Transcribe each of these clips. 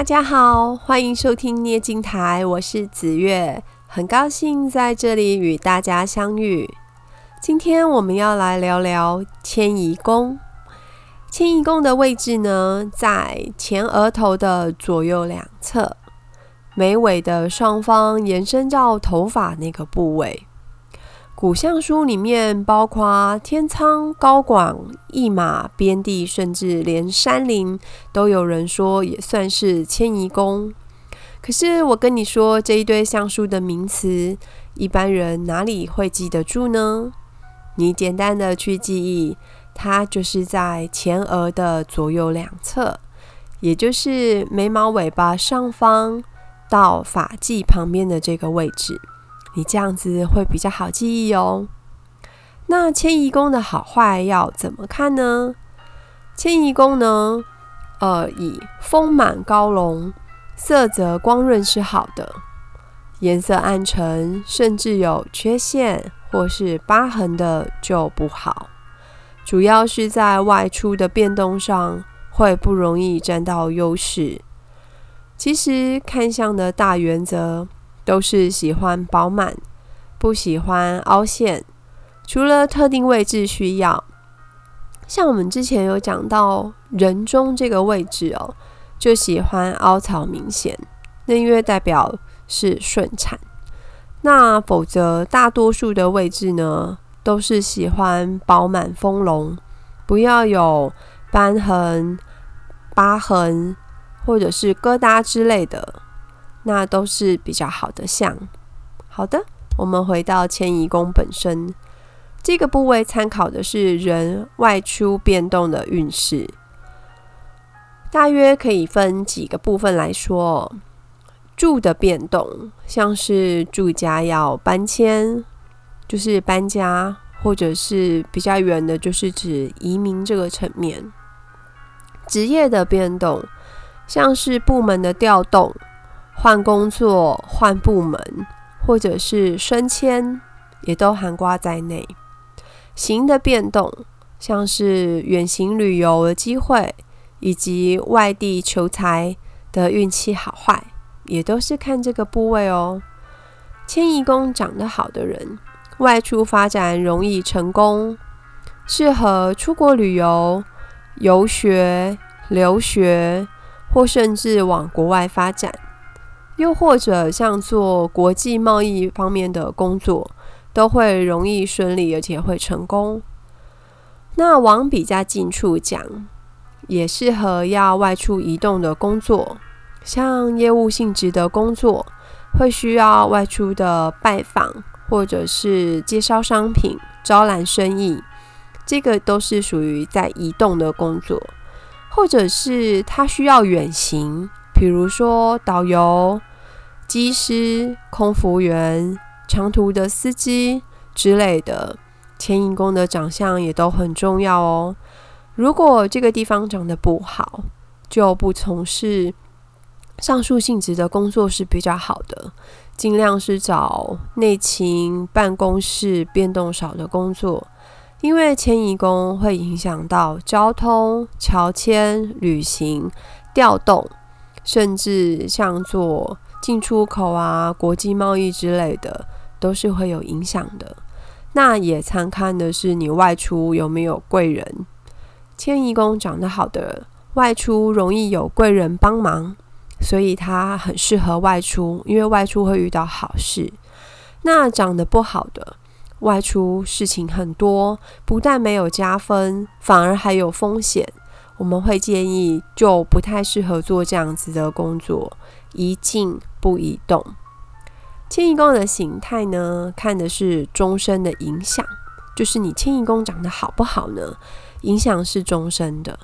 大家好，欢迎收听捏镜台，我是紫月，很高兴在这里与大家相遇。今天我们要来聊聊迁移宫。迁移宫的位置呢，在前额头的左右两侧，眉尾的上方，延伸到头发那个部位。古相书里面，包括天仓、高广、驿马、边地，甚至连山林，都有人说也算是迁移宫。可是我跟你说，这一堆相书的名词，一般人哪里会记得住呢？你简单的去记忆，它就是在前额的左右两侧，也就是眉毛尾巴上方到发际旁边的这个位置。你这样子会比较好记忆哦。那迁移宫的好坏要怎么看呢？迁移宫呢，呃，以丰满高隆、色泽光润是好的；颜色暗沉，甚至有缺陷或是疤痕的就不好。主要是在外出的变动上会不容易占到优势。其实看相的大原则。都是喜欢饱满，不喜欢凹陷。除了特定位置需要，像我们之前有讲到人中这个位置哦，就喜欢凹槽明显，那因为代表是顺产。那否则大多数的位置呢，都是喜欢饱满丰隆，不要有瘢痕、疤痕或者是疙瘩之类的。那都是比较好的相。好的，我们回到迁移宫本身，这个部位参考的是人外出变动的运势，大约可以分几个部分来说。住的变动，像是住家要搬迁，就是搬家，或者是比较远的，就是指移民这个层面。职业的变动，像是部门的调动。换工作、换部门，或者是升迁，也都涵盖在内。行的变动，像是远行旅游的机会，以及外地求财的运气好坏，也都是看这个部位哦。迁移宫长得好的人，外出发展容易成功，适合出国旅游、游学、留学，或甚至往国外发展。又或者像做国际贸易方面的工作，都会容易顺利，而且会成功。那往比较近处讲，也适合要外出移动的工作，像业务性质的工作，会需要外出的拜访，或者是介绍商品、招揽生意，这个都是属于在移动的工作，或者是他需要远行，比如说导游。机师、空服员、长途的司机之类的，迁移工的长相也都很重要哦。如果这个地方长得不好，就不从事上述性质的工作是比较好的。尽量是找内勤、办公室变动少的工作，因为迁移工会影响到交通、乔迁、旅行、调动，甚至像做。进出口啊，国际贸易之类的，都是会有影响的。那也参看的是你外出有没有贵人。迁移宫长得好的，外出容易有贵人帮忙，所以他很适合外出，因为外出会遇到好事。那长得不好的，外出事情很多，不但没有加分，反而还有风险。我们会建议，就不太适合做这样子的工作，宜静不宜动。迁移宫的形态呢，看的是终身的影响，就是你迁移宫长得好不好呢？影响是终身的。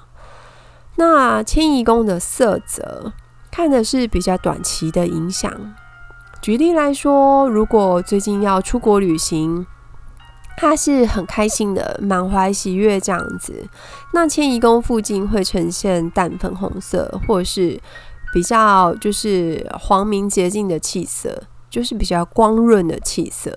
那迁移宫的色泽，看的是比较短期的影响。举例来说，如果最近要出国旅行。他是很开心的，满怀喜悦这样子。那迁移宫附近会呈现淡粉红色，或是比较就是黄明洁净的气色，就是比较光润的气色。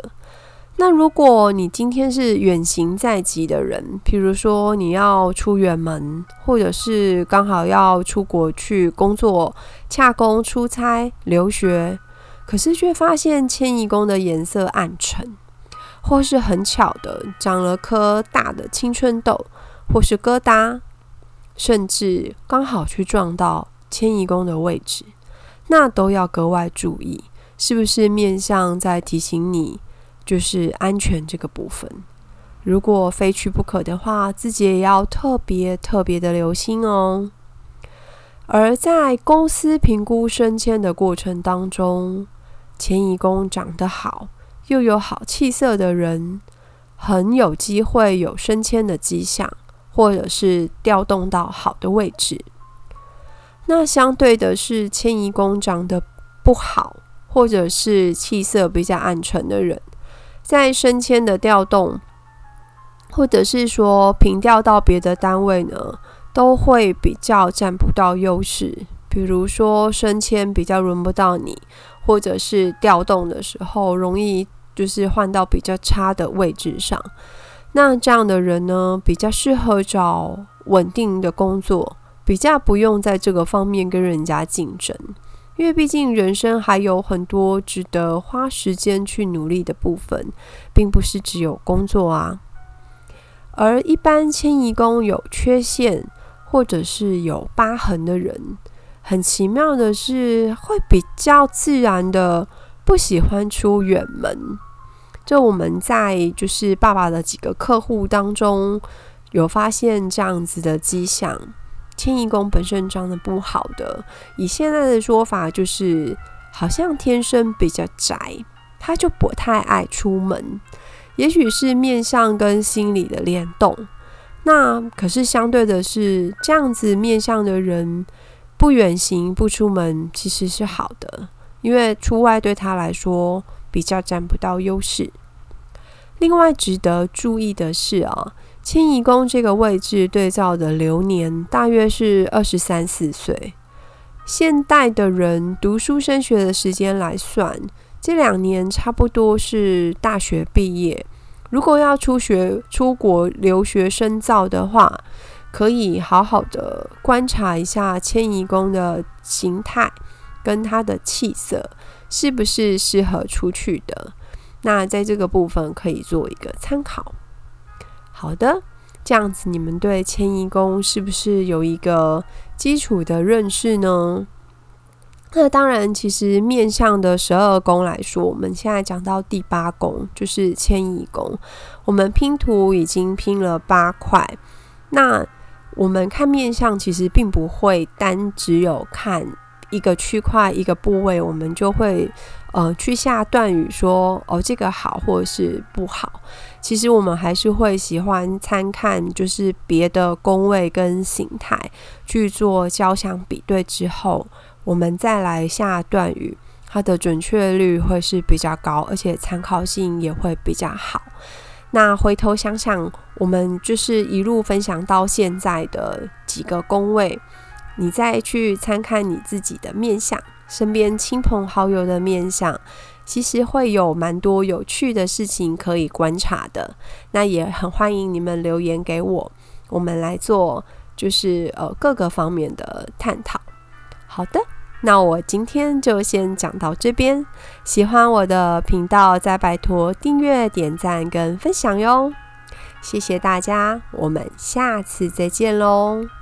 那如果你今天是远行在即的人，比如说你要出远门，或者是刚好要出国去工作、洽公、出差、留学，可是却发现迁移宫的颜色暗沉，或是很巧的长了颗大的青春痘，或是疙瘩，甚至刚好去撞到迁移宫的位置，那都要格外注意，是不是面相在提醒你？就是安全这个部分，如果非去不可的话，自己也要特别特别的留心哦。而在公司评估升迁的过程当中，迁移宫长得好又有好气色的人，很有机会有升迁的迹象，或者是调动到好的位置。那相对的是，迁移宫长得不好，或者是气色比较暗沉的人。在升迁的调动，或者是说平调到别的单位呢，都会比较占不到优势。比如说升迁比较轮不到你，或者是调动的时候容易就是换到比较差的位置上。那这样的人呢，比较适合找稳定的工作，比较不用在这个方面跟人家竞争。因为毕竟人生还有很多值得花时间去努力的部分，并不是只有工作啊。而一般迁移宫有缺陷或者是有疤痕的人，很奇妙的是会比较自然的不喜欢出远门。就我们在就是爸爸的几个客户当中，有发现这样子的迹象。迁移宫本身长得不好的，以现在的说法就是，好像天生比较宅，他就不太爱出门。也许是面相跟心理的联动。那可是相对的是，这样子面相的人不远行不出门，其实是好的，因为出外对他来说比较占不到优势。另外值得注意的是啊。迁移宫这个位置对照的流年大约是二十三四岁。现代的人读书升学的时间来算，这两年差不多是大学毕业。如果要出学、出国留学深造的话，可以好好的观察一下迁移宫的形态跟它的气色，是不是适合出去的。那在这个部分可以做一个参考。好的，这样子你们对迁移宫是不是有一个基础的认识呢？那当然，其实面向的十二宫来说，我们现在讲到第八宫就是迁移宫，我们拼图已经拼了八块。那我们看面相，其实并不会单只有看一个区块、一个部位，我们就会。呃，去下断语说哦，这个好或者是不好。其实我们还是会喜欢参看，就是别的宫位跟形态去做交相比对之后，我们再来下断语，它的准确率会是比较高，而且参考性也会比较好。那回头想想，我们就是一路分享到现在的几个宫位，你再去参看你自己的面相。身边亲朋好友的面相，其实会有蛮多有趣的事情可以观察的。那也很欢迎你们留言给我，我们来做就是呃各个方面的探讨。好的，那我今天就先讲到这边。喜欢我的频道，再拜托订阅、点赞跟分享哟。谢谢大家，我们下次再见喽。